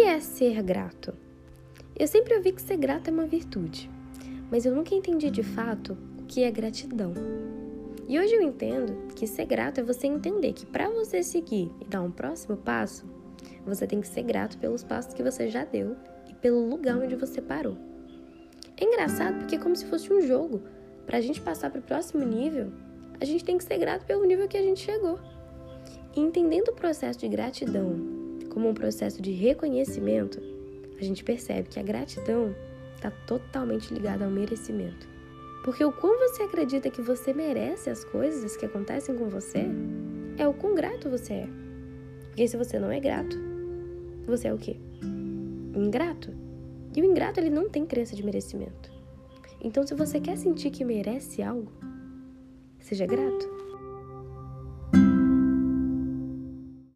é ser grato? Eu sempre ouvi que ser grato é uma virtude, mas eu nunca entendi de fato o que é gratidão. E hoje eu entendo que ser grato é você entender que para você seguir e dar um próximo passo, você tem que ser grato pelos passos que você já deu e pelo lugar onde você parou. É engraçado porque é como se fosse um jogo. Para a gente passar para o próximo nível, a gente tem que ser grato pelo nível que a gente chegou. E entendendo o processo de gratidão como um processo de reconhecimento, a gente percebe que a gratidão está totalmente ligada ao merecimento. Porque o quão você acredita que você merece as coisas que acontecem com você é o quão grato você é. Porque se você não é grato, você é o quê? Ingrato. E o ingrato ele não tem crença de merecimento. Então, se você quer sentir que merece algo, seja grato.